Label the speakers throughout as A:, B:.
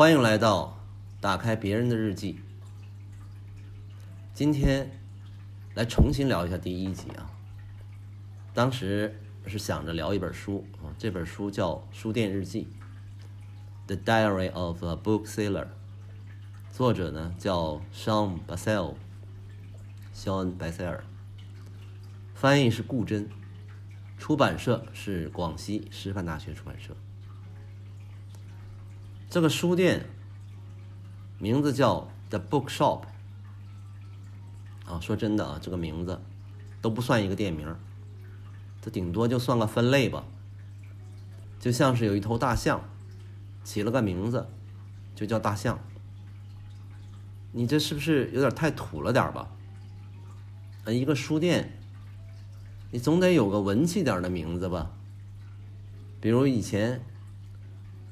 A: 欢迎来到打开别人的日记。今天来重新聊一下第一集啊。当时是想着聊一本书啊，这本书叫《书店日记》（The Diary of a Bookseller），作者呢叫 Sean Bassell，肖恩·白塞尔，翻译是顾真，出版社是广西师范大学出版社。这个书店名字叫 The Bookshop。啊，说真的啊，这个名字都不算一个店名，这顶多就算个分类吧。就像是有一头大象，起了个名字，就叫大象。你这是不是有点太土了点吧？啊，一个书店，你总得有个文气点的名字吧？比如以前。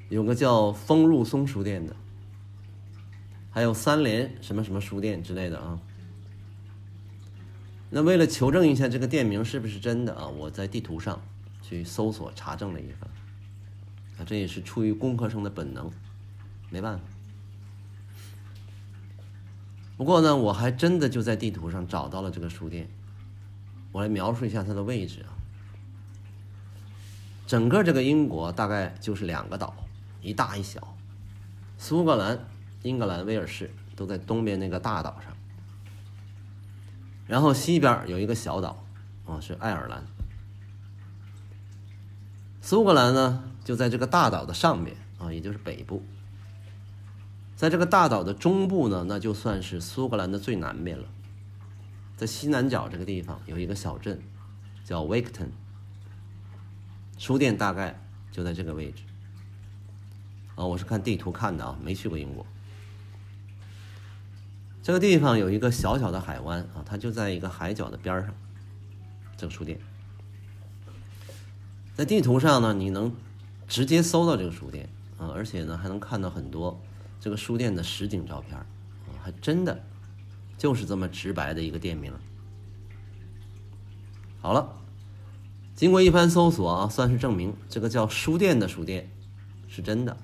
A: 有个叫风入松书店的，还有三联什么什么书店之类的啊。那为了求证一下这个店名是不是真的啊，我在地图上去搜索查证了一番。啊，这也是出于工科生的本能，没办法。不过呢，我还真的就在地图上找到了这个书店。我来描述一下它的位置啊。整个这个英国大概就是两个岛。一大一小，苏格兰、英格兰、威尔士都在东边那个大岛上，然后西边有一个小岛，啊，是爱尔兰。苏格兰呢，就在这个大岛的上面，啊，也就是北部。在这个大岛的中部呢，那就算是苏格兰的最南边了，在西南角这个地方有一个小镇，叫 Wakton，。书店大概就在这个位置。啊，我是看地图看的啊，没去过英国。这个地方有一个小小的海湾啊，它就在一个海角的边上。这个书店，在地图上呢，你能直接搜到这个书店啊，而且呢，还能看到很多这个书店的实景照片啊，还真的就是这么直白的一个店名。好了，经过一番搜索啊，算是证明这个叫书店的书店是真的。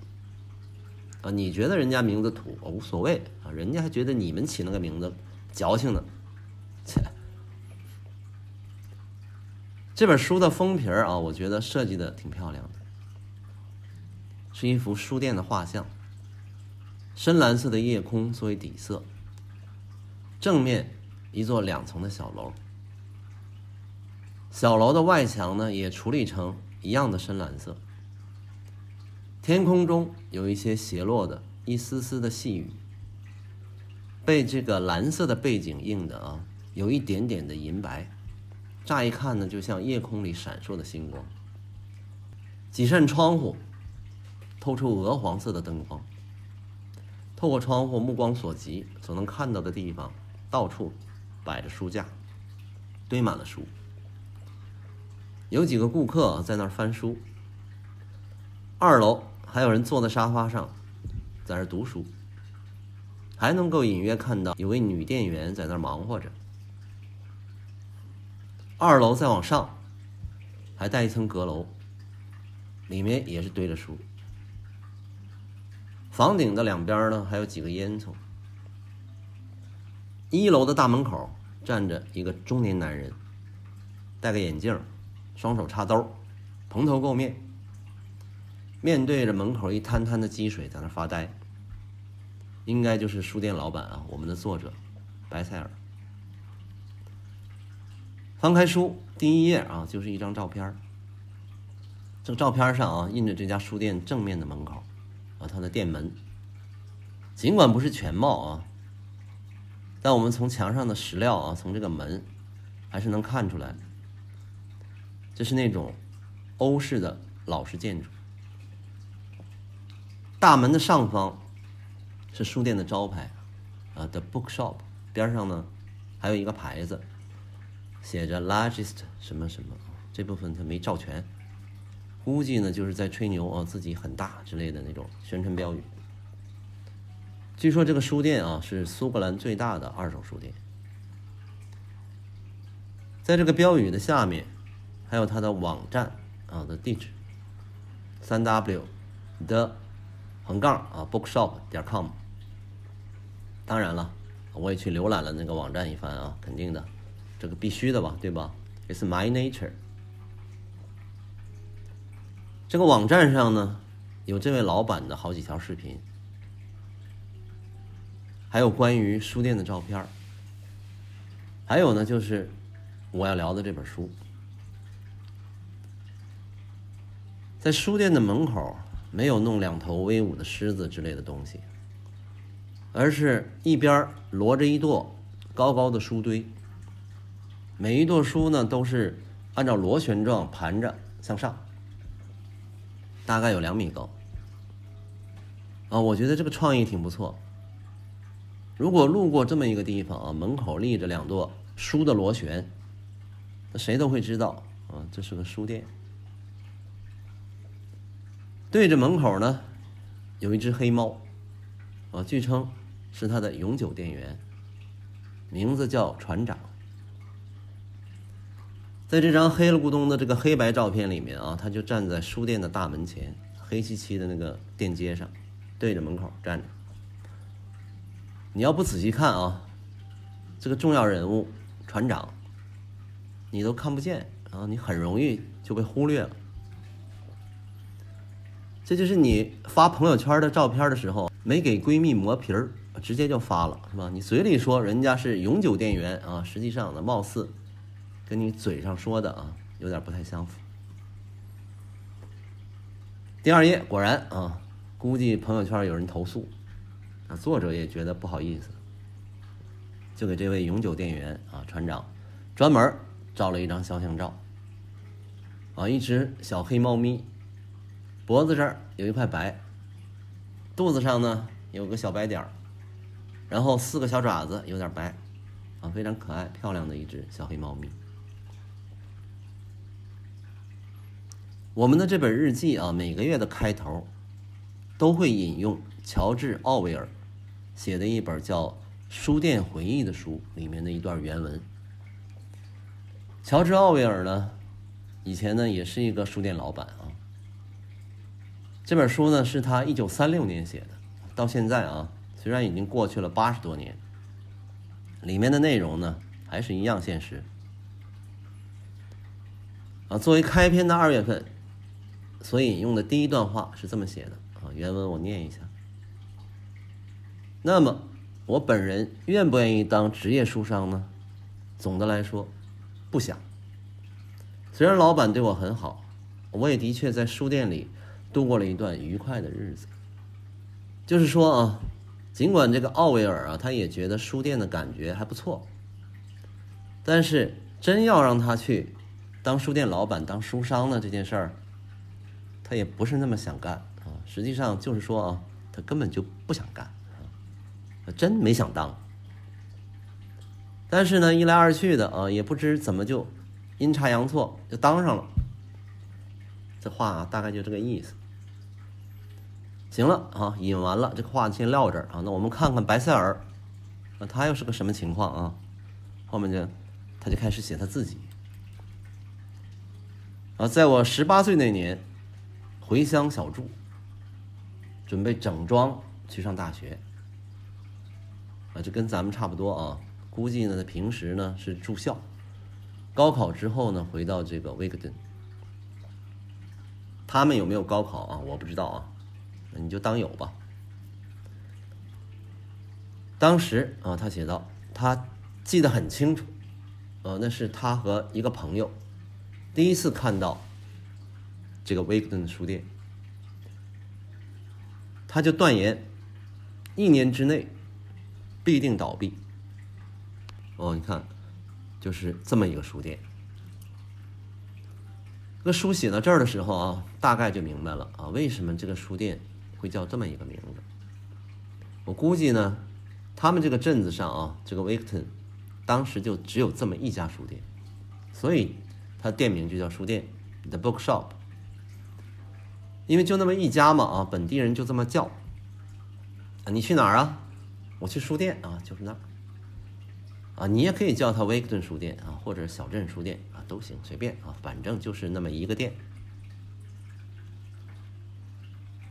A: 啊，你觉得人家名字土，无所谓啊，人家还觉得你们起那个名字矫情呢。切，这本书的封皮儿啊，我觉得设计的挺漂亮的，是一幅书店的画像，深蓝色的夜空作为底色，正面一座两层的小楼，小楼的外墙呢也处理成一样的深蓝色。天空中有一些斜落的一丝丝的细雨，被这个蓝色的背景映的啊，有一点点的银白，乍一看呢，就像夜空里闪烁的星光。几扇窗户透出鹅黄色的灯光，透过窗户，目光所及所能看到的地方，到处摆着书架，堆满了书，有几个顾客在那儿翻书。二楼。还有人坐在沙发上，在那读书，还能够隐约看到有位女店员在那忙活着。二楼再往上，还带一层阁楼，里面也是堆着书。房顶的两边呢，还有几个烟囱。一楼的大门口站着一个中年男人，戴个眼镜，双手插兜，蓬头垢面。面对着门口一滩滩的积水，在那发呆。应该就是书店老板啊，我们的作者白塞尔。翻开书，第一页啊，就是一张照片。这个照片上啊，印着这家书店正面的门口，啊，它的店门。尽管不是全貌啊，但我们从墙上的石料啊，从这个门，还是能看出来，这是那种欧式的老式建筑。大门的上方是书店的招牌，啊，The Bookshop 边上呢还有一个牌子，写着 Largest 什么什么，这部分他没照全，估计呢就是在吹牛啊，自己很大之类的那种宣传标语。据说这个书店啊是苏格兰最大的二手书店，在这个标语的下面还有它的网站啊的地址，三 W 的。横杠啊 bookshop 点 com。当然了，我也去浏览了那个网站一番啊，肯定的，这个必须的吧，对吧？It's my nature。这个网站上呢，有这位老板的好几条视频，还有关于书店的照片还有呢，就是我要聊的这本书。在书店的门口，没有弄两头威武的狮子之类的东西，而是一边摞着一垛高高的书堆。每一垛书呢，都是按照螺旋状盘着向上，大概有两米高。啊，我觉得这个创意挺不错。如果路过这么一个地方啊，门口立着两垛书的螺旋，那谁都会知道啊，这是个书店。对着门口呢，有一只黑猫，啊，据称是他的永久店员，名字叫船长。在这张黑了咕咚的这个黑白照片里面啊，他就站在书店的大门前，黑漆漆的那个店街上，对着门口站着。你要不仔细看啊，这个重要人物船长，你都看不见啊，你很容易就被忽略了。这就是你发朋友圈的照片的时候，没给闺蜜磨皮儿，直接就发了，是吧？你嘴里说人家是永久店员啊，实际上呢，貌似跟你嘴上说的啊，有点不太相符。第二页果然啊，估计朋友圈有人投诉，啊，作者也觉得不好意思，就给这位永久店员啊，船长专门照了一张肖像照，啊，一只小黑猫咪。脖子这儿有一块白，肚子上呢有个小白点儿，然后四个小爪子有点白，啊，非常可爱漂亮的一只小黑猫咪。我们的这本日记啊，每个月的开头都会引用乔治·奥威尔写的一本叫《书店回忆》的书里面的一段原文。乔治·奥威尔呢，以前呢也是一个书店老板啊。这本书呢是他一九三六年写的，到现在啊，虽然已经过去了八十多年，里面的内容呢还是一样现实。啊，作为开篇的二月份，所引用的第一段话是这么写的啊，原文我念一下。那么，我本人愿不愿意当职业书商呢？总的来说，不想。虽然老板对我很好，我也的确在书店里。度过了一段愉快的日子。就是说啊，尽管这个奥威尔啊，他也觉得书店的感觉还不错，但是真要让他去当书店老板、当书商呢，这件事儿，他也不是那么想干啊。实际上就是说啊，他根本就不想干啊，真没想当。但是呢，一来二去的啊，也不知怎么就阴差阳错就当上了。这话啊，大概就这个意思。行了啊，引完了，这个话先撂这儿啊。那我们看看白塞尔，那他又是个什么情况啊？后面就他就开始写他自己啊，在我十八岁那年，回乡小住，准备整装去上大学啊，这跟咱们差不多啊。估计呢，他平时呢是住校，高考之后呢回到这个威克顿。他们有没有高考啊？我不知道啊。你就当有吧。当时啊，他写道，他记得很清楚，呃，那是他和一个朋友第一次看到这个威克顿的书店，他就断言一年之内必定倒闭。哦，你看，就是这么一个书店。那书写到这儿的时候啊，大概就明白了啊，为什么这个书店。会叫这么一个名字，我估计呢，他们这个镇子上啊，这个 Victon，当时就只有这么一家书店，所以它店名就叫书店，The Bookshop。因为就那么一家嘛啊，本地人就这么叫。啊，你去哪儿啊？我去书店啊，就是那儿。啊，你也可以叫它 Victon 书店啊，或者小镇书店啊，都行，随便啊，反正就是那么一个店。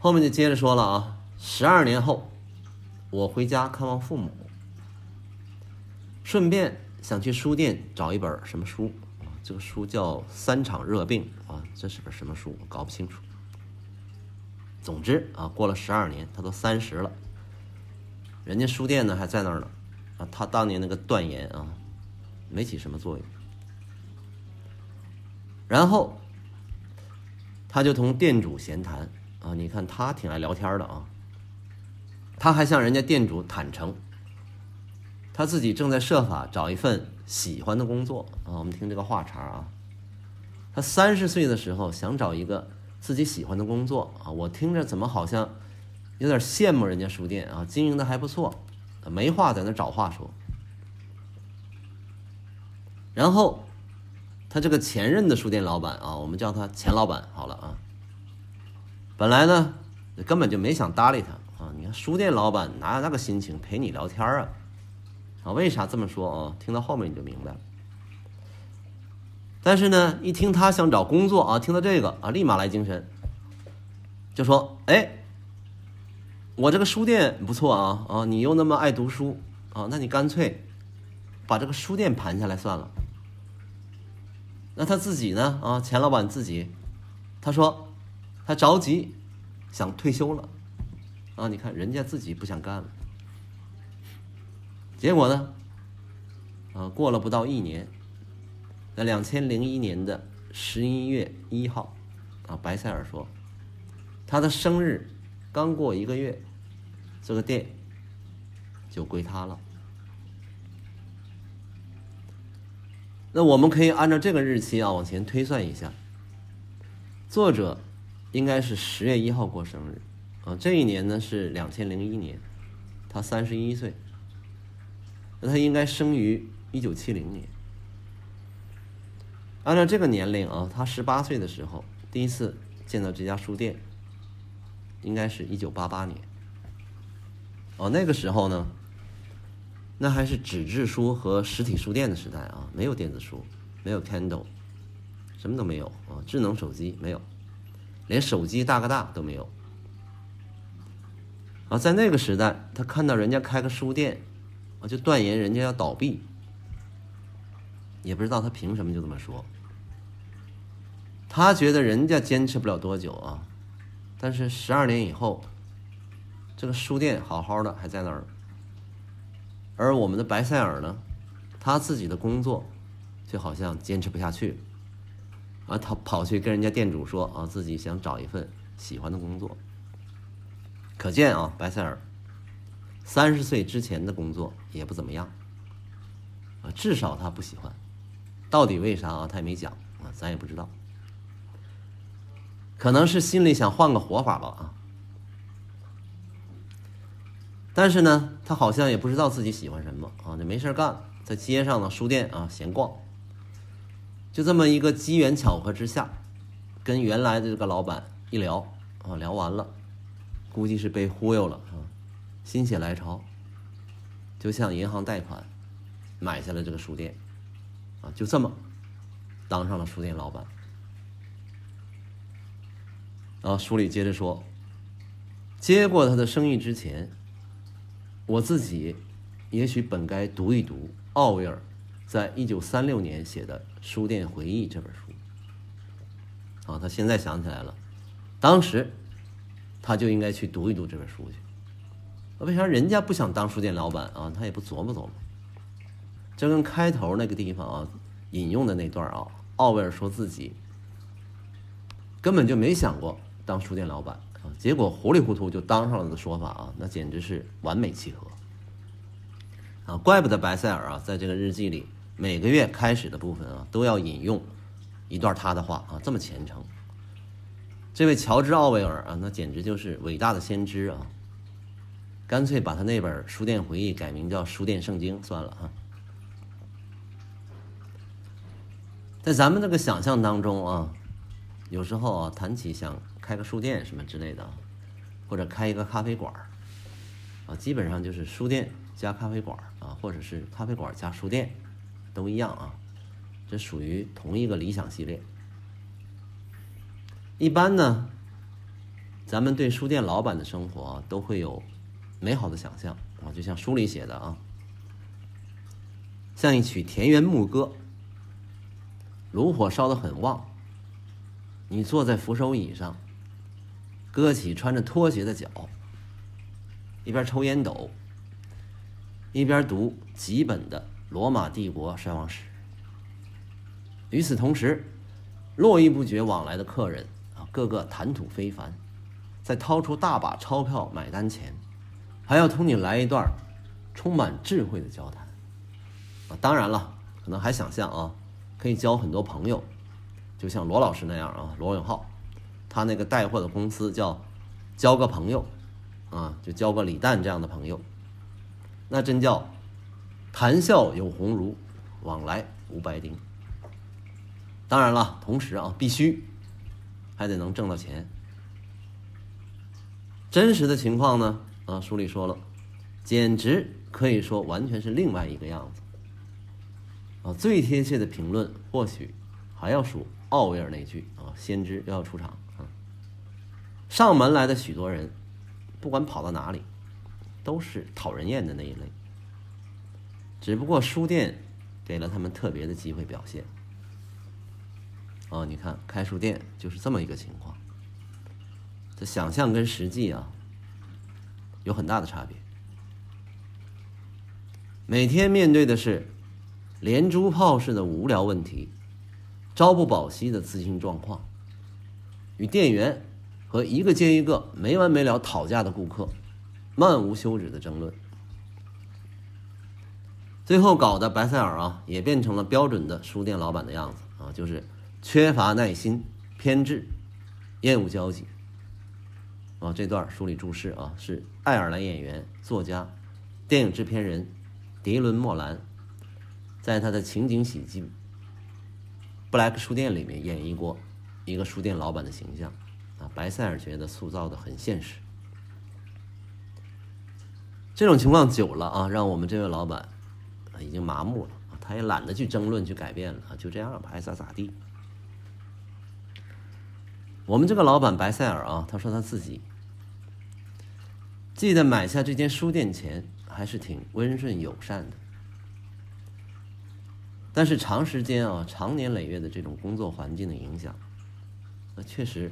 A: 后面就接着说了啊，十二年后，我回家看望父母，顺便想去书店找一本什么书啊？这个书叫《三场热病》啊，这是本什么书？我搞不清楚。总之啊，过了十二年，他都三十了，人家书店呢还在那儿呢啊。他当年那个断言啊，没起什么作用。然后他就同店主闲谈啊，你看他挺爱聊天的啊。他还向人家店主坦诚，他自己正在设法找一份喜欢的工作啊。我们听这个话茬啊，他三十岁的时候想找一个自己喜欢的工作啊。我听着怎么好像有点羡慕人家书店啊，经营的还不错，没话在那找话说。然后他这个前任的书店老板啊，我们叫他钱老板好了啊。本来呢，根本就没想搭理他。啊，你看书店老板哪有那个心情陪你聊天啊？啊，为啥这么说啊？听到后面你就明白了。但是呢，一听他想找工作啊，听到这个啊，立马来精神，就说：“哎，我这个书店不错啊，啊，你又那么爱读书啊，那你干脆把这个书店盘下来算了。”那他自己呢？啊，钱老板自己，他说他着急想退休了。啊，你看人家自己不想干了，结果呢？啊，过了不到一年，在两千零一年的十一月一号，啊，白塞尔说，他的生日刚过一个月，这个店就归他了。那我们可以按照这个日期啊往前推算一下，作者应该是十月一号过生日。啊，这一年呢是两千零一年，他三十一岁，那他应该生于一九七零年。按照这个年龄啊，他十八岁的时候第一次见到这家书店，应该是一九八八年。哦，那个时候呢，那还是纸质书和实体书店的时代啊，没有电子书，没有 Kindle，什么都没有啊，智能手机没有，连手机大哥大都没有。啊，在那个时代，他看到人家开个书店，啊，就断言人家要倒闭，也不知道他凭什么就这么说。他觉得人家坚持不了多久啊，但是十二年以后，这个书店好好的还在那儿，而我们的白塞尔呢，他自己的工作就好像坚持不下去，啊，他跑去跟人家店主说啊，自己想找一份喜欢的工作。可见啊，白塞尔三十岁之前的工作也不怎么样啊，至少他不喜欢。到底为啥啊？他也没讲啊，咱也不知道。可能是心里想换个活法吧啊。但是呢，他好像也不知道自己喜欢什么啊，就没事干，在街上的书店啊闲逛。就这么一个机缘巧合之下，跟原来的这个老板一聊啊，聊完了。估计是被忽悠了啊，心血来潮，就向银行贷款买下了这个书店，啊，就这么当上了书店老板。然后书里接着说，接过他的生意之前，我自己也许本该读一读奥威尔在一九三六年写的《书店回忆》这本书。啊，他现在想起来了，当时。他就应该去读一读这本书去。为啥人家不想当书店老板啊？他也不琢磨琢磨。这跟开头那个地方啊引用的那段啊，奥威尔说自己根本就没想过当书店老板啊，结果糊里糊涂就当上了的说法啊，那简直是完美契合。啊，怪不得白塞尔啊，在这个日记里每个月开始的部分啊，都要引用一段他的话啊，这么虔诚。这位乔治·奥威尔啊，那简直就是伟大的先知啊！干脆把他那本《书店回忆》改名叫《书店圣经》算了啊。在咱们这个想象当中啊，有时候啊谈起想开个书店什么之类的，或者开一个咖啡馆啊，基本上就是书店加咖啡馆啊，或者是咖啡馆加书店，都一样啊，这属于同一个理想系列。一般呢，咱们对书店老板的生活都会有美好的想象啊，就像书里写的啊，像一曲田园牧歌，炉火烧得很旺，你坐在扶手椅上，搁起穿着拖鞋的脚，一边抽烟斗，一边读几本的罗马帝国衰亡史。与此同时，络绎不绝往来的客人啊，个个谈吐非凡，在掏出大把钞票买单前，还要同你来一段充满智慧的交谈。啊，当然了，可能还想象啊，可以交很多朋友，就像罗老师那样啊，罗永浩，他那个带货的公司叫“交个朋友”，啊，就交个李诞这样的朋友，那真叫谈笑有鸿儒，往来无白丁。当然了，同时啊，必须还得能挣到钱。真实的情况呢，啊，书里说了，简直可以说完全是另外一个样子。啊，最贴切的评论或许还要数奥威尔那句啊，先知又要出场啊。上门来的许多人，不管跑到哪里，都是讨人厌的那一类。只不过书店给了他们特别的机会表现。哦，你看开书店就是这么一个情况，这想象跟实际啊有很大的差别。每天面对的是连珠炮似的无聊问题，朝不保夕的资金状况，与店员和一个接一个没完没了讨价的顾客漫无休止的争论，最后搞的白塞尔啊也变成了标准的书店老板的样子啊，就是。缺乏耐心、偏执、厌恶交际。啊，这段书里注释啊，是爱尔兰演员、作家、电影制片人迪伦·莫兰在他的情景喜剧《布莱克书店》里面演绎过一个书店老板的形象。啊，白塞尔觉得塑造的很现实。这种情况久了啊，让我们这位老板已经麻木了，他也懒得去争论、去改变了，就这样吧，爱咋咋地。我们这个老板白塞尔啊，他说他自己记得买下这间书店前还是挺温顺友善的，但是长时间啊、长年累月的这种工作环境的影响，那确实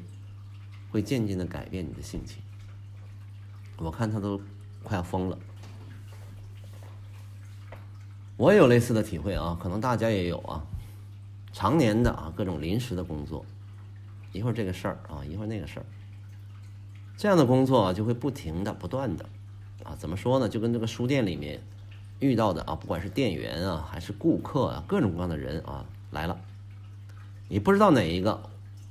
A: 会渐渐的改变你的性情。我看他都快要疯了。我也有类似的体会啊，可能大家也有啊，常年的啊各种临时的工作。一会儿这个事儿啊，一会儿那个事儿，这样的工作啊，就会不停的、不断的，啊，怎么说呢？就跟这个书店里面遇到的啊，不管是店员啊，还是顾客啊，各种各样的人啊来了，你不知道哪一个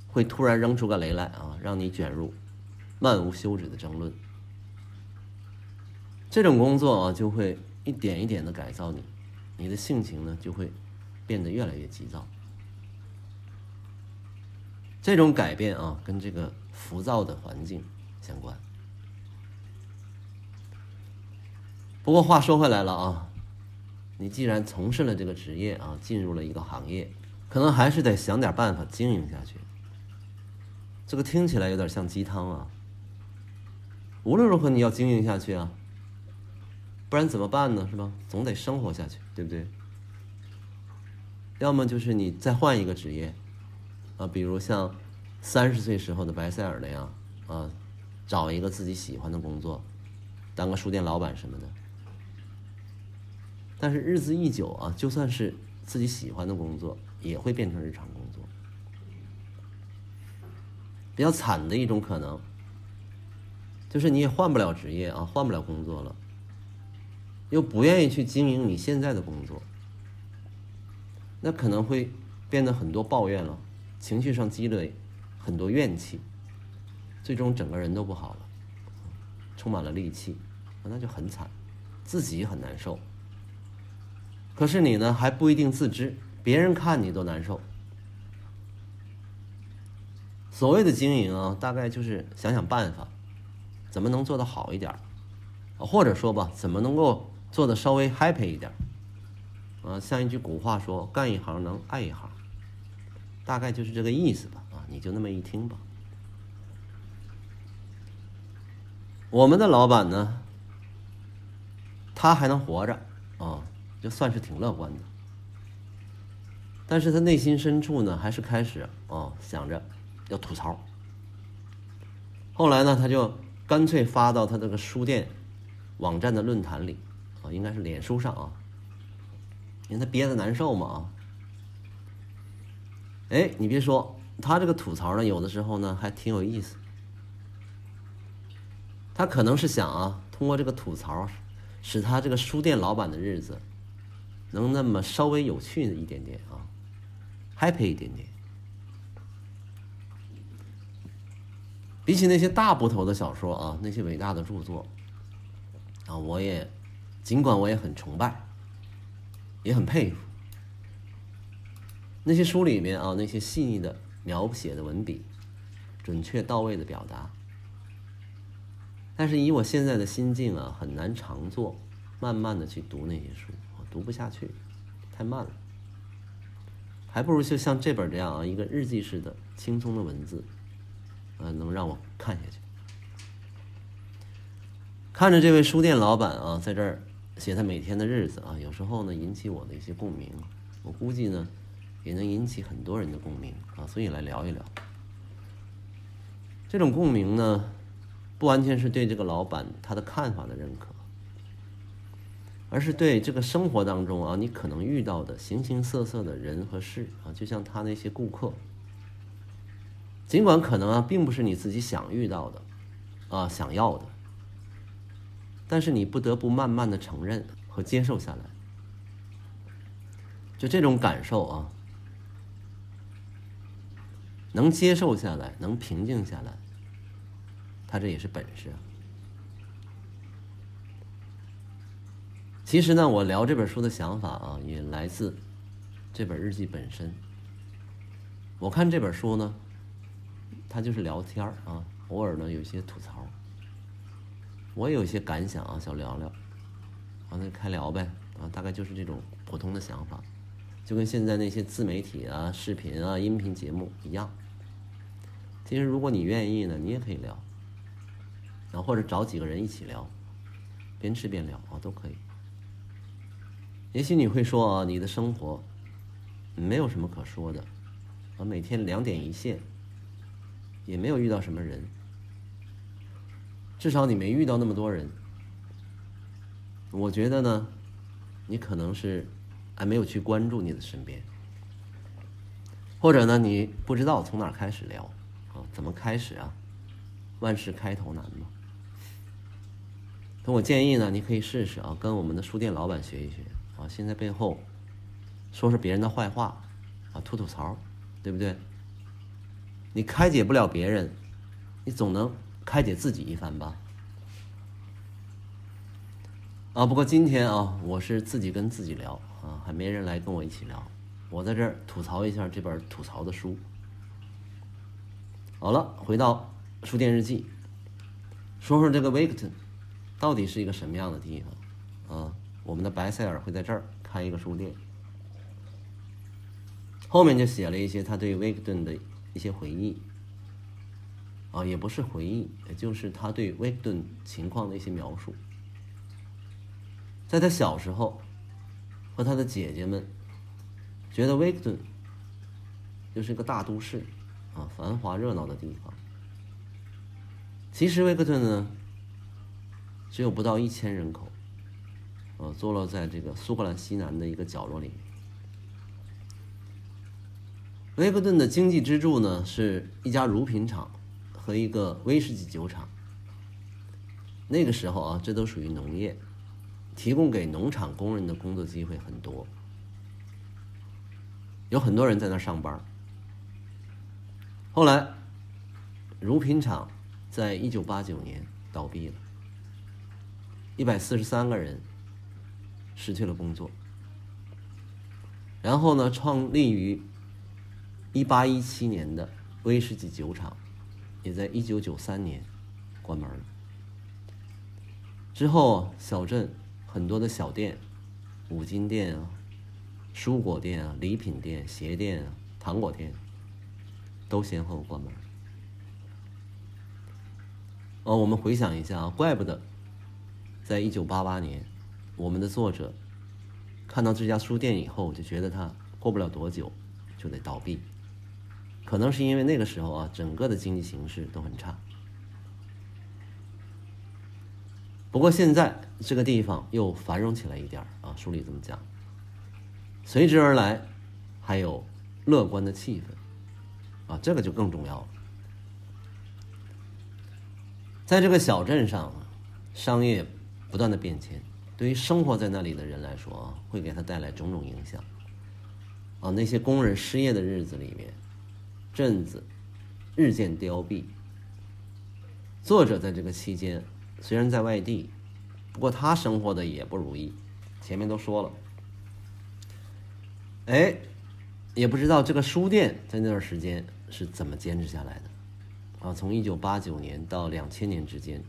A: 会突然扔出个雷来啊，让你卷入漫无休止的争论。这种工作啊，就会一点一点的改造你，你的性情呢，就会变得越来越急躁。这种改变啊，跟这个浮躁的环境相关。不过话说回来了啊，你既然从事了这个职业啊，进入了一个行业，可能还是得想点办法经营下去。这个听起来有点像鸡汤啊。无论如何，你要经营下去啊，不然怎么办呢？是吧？总得生活下去，对不对？要么就是你再换一个职业。啊，比如像三十岁时候的白塞尔那样啊，找一个自己喜欢的工作，当个书店老板什么的。但是日子一久啊，就算是自己喜欢的工作，也会变成日常工作。比较惨的一种可能，就是你也换不了职业啊，换不了工作了，又不愿意去经营你现在的工作，那可能会变得很多抱怨了。情绪上积累很多怨气，最终整个人都不好了，充满了戾气，那就很惨，自己很难受。可是你呢还不一定自知，别人看你都难受。所谓的经营啊，大概就是想想办法，怎么能做得好一点，或者说吧，怎么能够做的稍微 happy 一点。啊，像一句古话说：“干一行能爱一行。”大概就是这个意思吧，啊，你就那么一听吧。我们的老板呢，他还能活着啊，就算是挺乐观的。但是他内心深处呢，还是开始啊想着要吐槽。后来呢，他就干脆发到他这个书店网站的论坛里啊，应该是脸书上啊，因为他憋得难受嘛啊。哎，你别说。他这个吐槽呢，有的时候呢还挺有意思。他可能是想啊，通过这个吐槽，使他这个书店老板的日子能那么稍微有趣一点点啊，happy 一点点。比起那些大部头的小说啊，那些伟大的著作啊，我也尽管我也很崇拜，也很佩服那些书里面啊那些细腻的。描写的文笔，准确到位的表达，但是以我现在的心境啊，很难常做，慢慢的去读那些书，我读不下去，太慢了，还不如就像这本这样啊，一个日记式的轻松的文字，呃，能让我看下去。看着这位书店老板啊，在这儿写他每天的日子啊，有时候呢，引起我的一些共鸣，我估计呢。也能引起很多人的共鸣啊，所以来聊一聊。这种共鸣呢，不完全是对这个老板他的看法的认可，而是对这个生活当中啊，你可能遇到的形形色色的人和事啊，就像他那些顾客，尽管可能啊，并不是你自己想遇到的啊，想要的，但是你不得不慢慢的承认和接受下来，就这种感受啊。能接受下来，能平静下来，他这也是本事。其实呢，我聊这本书的想法啊，也来自这本日记本身。我看这本书呢，它就是聊天啊，偶尔呢有些吐槽，我有一些感想啊，想聊聊，啊，那开聊呗，啊，大概就是这种普通的想法。就跟现在那些自媒体啊、视频啊、音频节目一样。其实，如果你愿意呢，你也可以聊，然后或者找几个人一起聊，边吃边聊啊，都可以。也许你会说啊，你的生活没有什么可说的，啊，每天两点一线，也没有遇到什么人，至少你没遇到那么多人。我觉得呢，你可能是。还没有去关注你的身边，或者呢，你不知道从哪开始聊啊？怎么开始啊？万事开头难嘛。那我建议呢，你可以试试啊，跟我们的书店老板学一学啊。先在背后说说别人的坏话啊，吐吐槽，对不对？你开解不了别人，你总能开解自己一番吧？啊，不过今天啊，我是自己跟自己聊。啊，还没人来跟我一起聊，我在这儿吐槽一下这本吐槽的书。好了，回到书店日记，说说这个维克顿到底是一个什么样的地方啊？我们的白塞尔会在这儿开一个书店，后面就写了一些他对维克顿的一些回忆。啊，也不是回忆，也就是他对威克顿情况的一些描述，在他小时候。和他的姐姐们觉得威克顿就是一个大都市啊，繁华热闹的地方。其实威克顿呢只有不到一千人口，呃，坐落在这个苏格兰西南的一个角落里。威克顿的经济支柱呢是一家乳品厂和一个威士忌酒厂。那个时候啊，这都属于农业。提供给农场工人的工作机会很多，有很多人在那上班。后来，乳品厂在一九八九年倒闭了，一百四十三个人失去了工作。然后呢，创立于一八一七年的威士忌酒厂，也在一九九三年关门了。之后，小镇。很多的小店、五金店啊、蔬果店啊、礼品店、鞋店啊、糖果店，都先后关门。哦，我们回想一下啊，怪不得，在一九八八年，我们的作者看到这家书店以后，就觉得它过不了多久就得倒闭，可能是因为那个时候啊，整个的经济形势都很差。不过现在这个地方又繁荣起来一点啊，书里这么讲。随之而来，还有乐观的气氛，啊，这个就更重要了。在这个小镇上，商业不断的变迁，对于生活在那里的人来说啊，会给他带来种种影响。啊，那些工人失业的日子里面，镇子日渐凋敝。作者在这个期间。虽然在外地，不过他生活的也不如意。前面都说了，哎，也不知道这个书店在那段时间是怎么坚持下来的。啊，从一九八九年到两千年之间，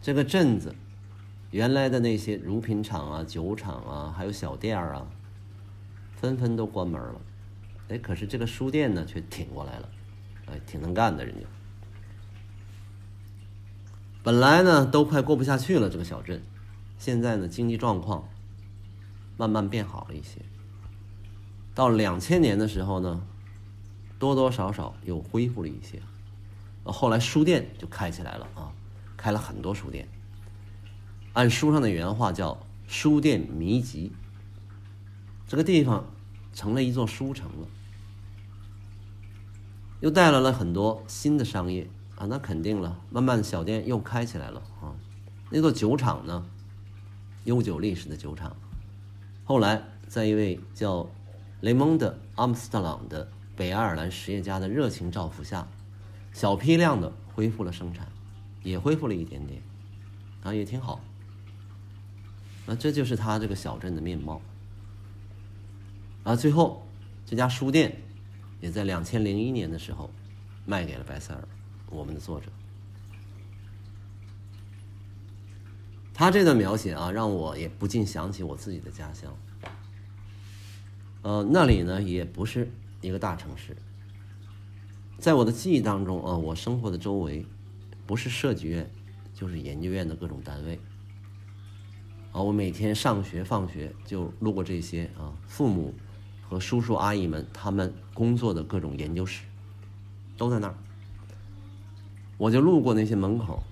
A: 这个镇子原来的那些乳品厂啊、酒厂啊，还有小店啊，纷纷都关门了。哎，可是这个书店呢，却挺过来了，哎，挺能干的人家。本来呢都快过不下去了，这个小镇，现在呢经济状况慢慢变好了一些。到两千年的时候呢，多多少少又恢复了一些。后来书店就开起来了啊，开了很多书店。按书上的原话叫“书店迷集”，这个地方成了一座书城了，又带来了很多新的商业。啊，那肯定了。慢慢小店又开起来了啊。那座酒厂呢，悠久历史的酒厂，后来在一位叫雷蒙德·阿姆斯特朗的北爱尔兰实业家的热情照拂下，小批量的恢复了生产，也恢复了一点点，啊，也挺好。那这就是他这个小镇的面貌。啊，最后这家书店也在两千零一年的时候卖给了白塞尔。我们的作者，他这段描写啊，让我也不禁想起我自己的家乡。呃，那里呢也不是一个大城市，在我的记忆当中啊，我生活的周围不是设计院，就是研究院的各种单位。啊，我每天上学放学就路过这些啊，父母和叔叔阿姨们他们工作的各种研究室，都在那儿。我就路过那些门口，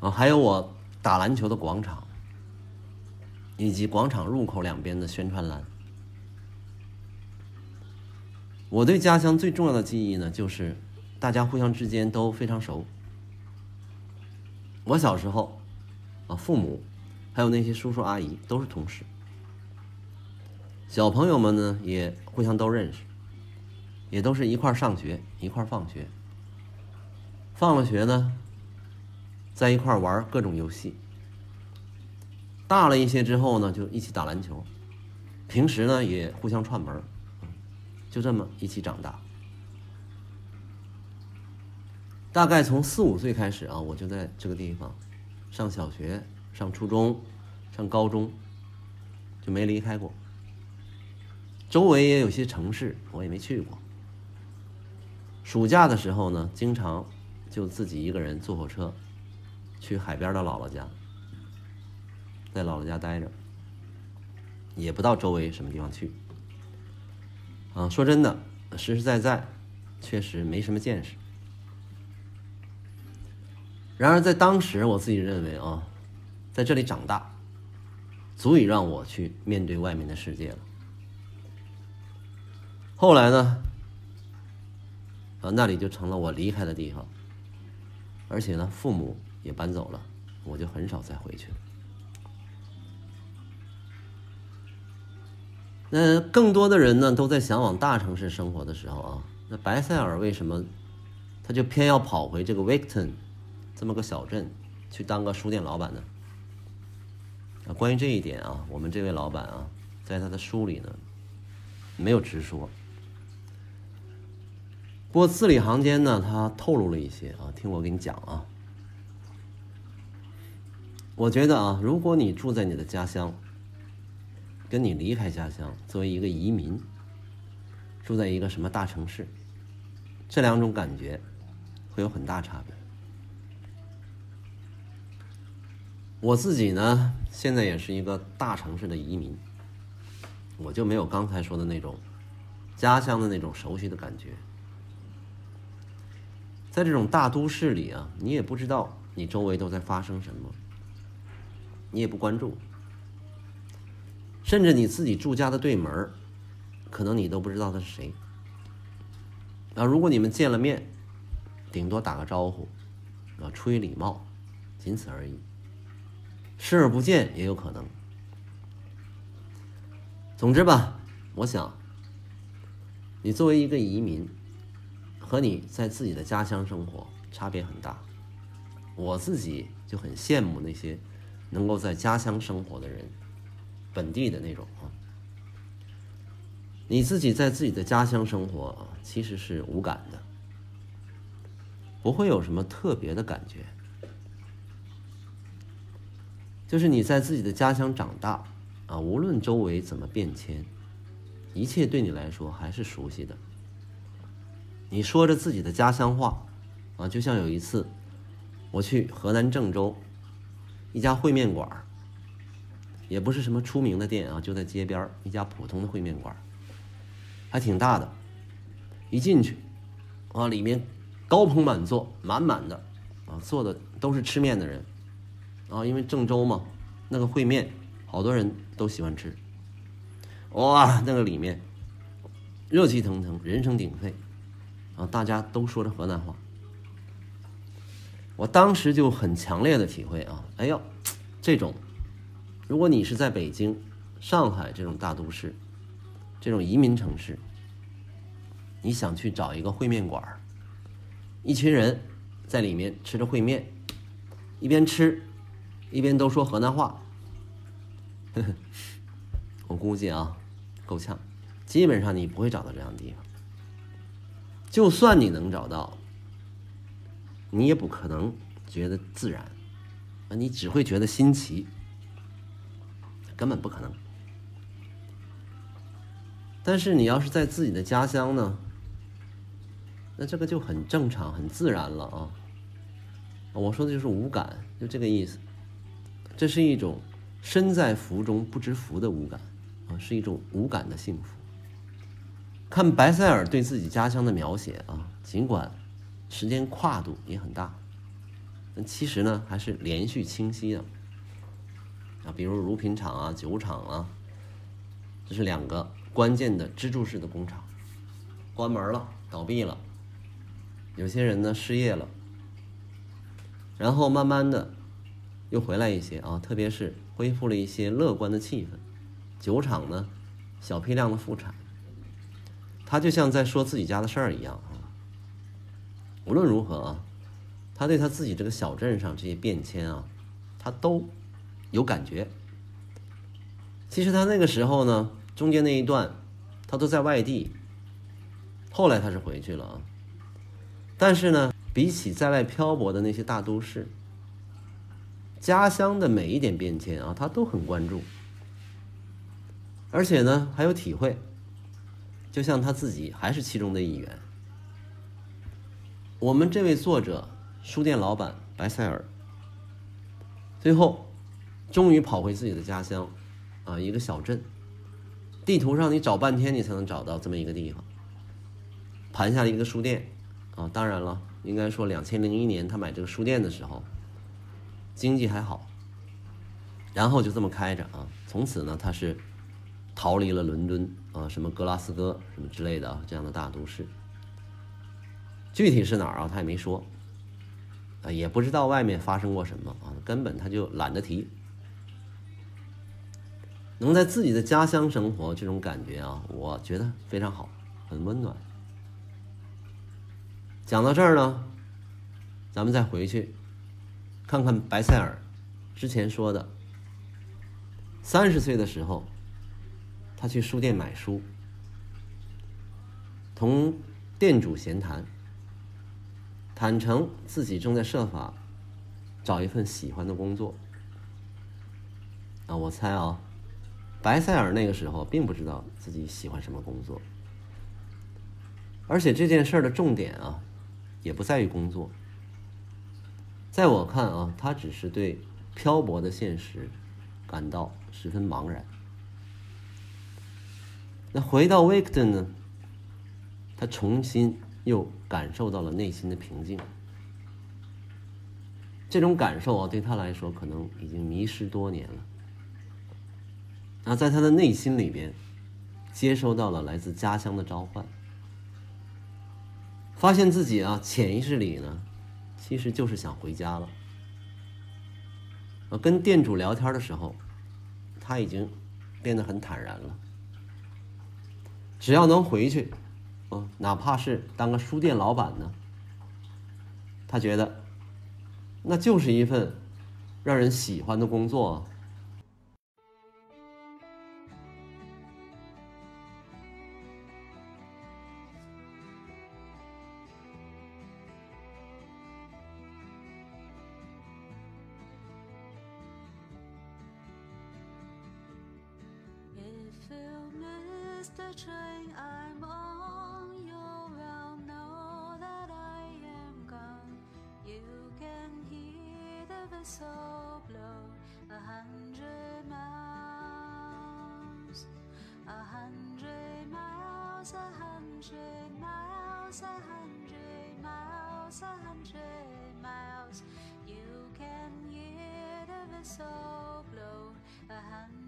A: 啊，还有我打篮球的广场，以及广场入口两边的宣传栏。我对家乡最重要的记忆呢，就是大家互相之间都非常熟。我小时候，啊，父母还有那些叔叔阿姨都是同事，小朋友们呢也互相都认识，也都是一块上学，一块放学。放了学呢，在一块玩各种游戏。大了一些之后呢，就一起打篮球。平时呢，也互相串门就这么一起长大。大概从四五岁开始啊，我就在这个地方上小学、上初中、上高中，就没离开过。周围也有些城市，我也没去过。暑假的时候呢，经常。就自己一个人坐火车，去海边的姥姥家，在姥姥家待着，也不到周围什么地方去。啊，说真的，实实在在，确实没什么见识。然而在当时，我自己认为啊，在这里长大，足以让我去面对外面的世界了。后来呢，啊，那里就成了我离开的地方。而且呢，父母也搬走了，我就很少再回去了。那更多的人呢，都在向往大城市生活的时候啊，那白塞尔为什么他就偏要跑回这个 Victon 这么个小镇去当个书店老板呢？啊，关于这一点啊，我们这位老板啊，在他的书里呢没有直说。不过字里行间呢，他透露了一些啊，听我给你讲啊。我觉得啊，如果你住在你的家乡，跟你离开家乡，作为一个移民，住在一个什么大城市，这两种感觉会有很大差别。我自己呢，现在也是一个大城市的移民，我就没有刚才说的那种家乡的那种熟悉的感觉。在这种大都市里啊，你也不知道你周围都在发生什么，你也不关注，甚至你自己住家的对门可能你都不知道他是谁。啊，如果你们见了面，顶多打个招呼，啊，出于礼貌，仅此而已。视而不见也有可能。总之吧，我想，你作为一个移民，和你在自己的家乡生活差别很大。我自己就很羡慕那些能够在家乡生活的人，本地的那种啊。你自己在自己的家乡生活啊，其实是无感的，不会有什么特别的感觉。就是你在自己的家乡长大啊，无论周围怎么变迁，一切对你来说还是熟悉的。你说着自己的家乡话啊，就像有一次我去河南郑州一家烩面馆也不是什么出名的店啊，就在街边一家普通的烩面馆还挺大的，一进去，啊，里面高朋满座，满满的，啊，坐的都是吃面的人，啊，因为郑州嘛，那个烩面好多人都喜欢吃，哇，那个里面热气腾腾，人声鼎沸，啊，大家都说着河南话，我当时就很强烈的体会啊，哎呦，这种，如果你是在北京、上海这种大都市。这种移民城市，你想去找一个烩面馆一群人在里面吃着烩面，一边吃一边都说河南话，我估计啊，够呛，基本上你不会找到这样的地方。就算你能找到，你也不可能觉得自然，啊，你只会觉得新奇，根本不可能。但是你要是在自己的家乡呢，那这个就很正常、很自然了啊。我说的就是无感，就这个意思。这是一种身在福中不知福的无感啊，是一种无感的幸福。看白塞尔对自己家乡的描写啊，尽管时间跨度也很大，但其实呢还是连续清晰的啊。比如乳品厂啊、酒厂啊，这是两个。关键的支柱式的工厂关门了，倒闭了。有些人呢失业了，然后慢慢的又回来一些啊，特别是恢复了一些乐观的气氛。酒厂呢小批量的复产，他就像在说自己家的事儿一样啊。无论如何啊，他对他自己这个小镇上这些变迁啊，他都有感觉。其实他那个时候呢。中间那一段，他都在外地。后来他是回去了啊。但是呢，比起在外漂泊的那些大都市，家乡的每一点变迁啊，他都很关注，而且呢还有体会。就像他自己还是其中的一员。我们这位作者，书店老板白塞尔，最后终于跑回自己的家乡，啊，一个小镇。地图上你找半天，你才能找到这么一个地方。盘下了一个书店，啊，当然了，应该说两千零一年他买这个书店的时候，经济还好。然后就这么开着啊，从此呢，他是逃离了伦敦啊，什么格拉斯哥什么之类的，这样的大都市。具体是哪儿啊，他也没说，啊，也不知道外面发生过什么啊，根本他就懒得提。能在自己的家乡生活，这种感觉啊，我觉得非常好，很温暖。讲到这儿呢，咱们再回去看看白塞尔之前说的，三十岁的时候，他去书店买书，同店主闲谈，坦诚自己正在设法找一份喜欢的工作。啊，我猜啊。白塞尔那个时候并不知道自己喜欢什么工作，而且这件事的重点啊，也不在于工作。在我看啊，他只是对漂泊的现实感到十分茫然。那回到 w i c t o n 呢？他重新又感受到了内心的平静。这种感受啊，对他来说可能已经迷失多年了。那在他的内心里边，接收到了来自家乡的召唤，发现自己啊，潜意识里呢，其实就是想回家了。跟店主聊天的时候，他已经变得很坦然了。只要能回去，啊，哪怕是当个书店老板呢，他觉得。那就是一份让人喜欢的工作。
B: 啊 So blow a hand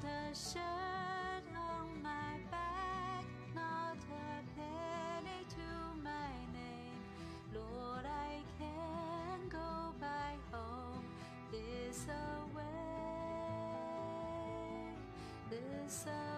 B: Not a shirt on my back, not a penny to my name. Lord, I can go back home this away, this away,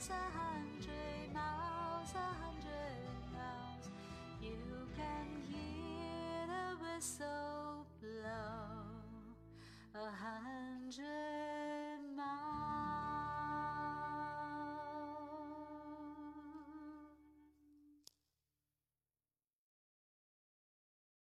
B: miles, a hundred miles, a hundred miles. You can hear the whistle.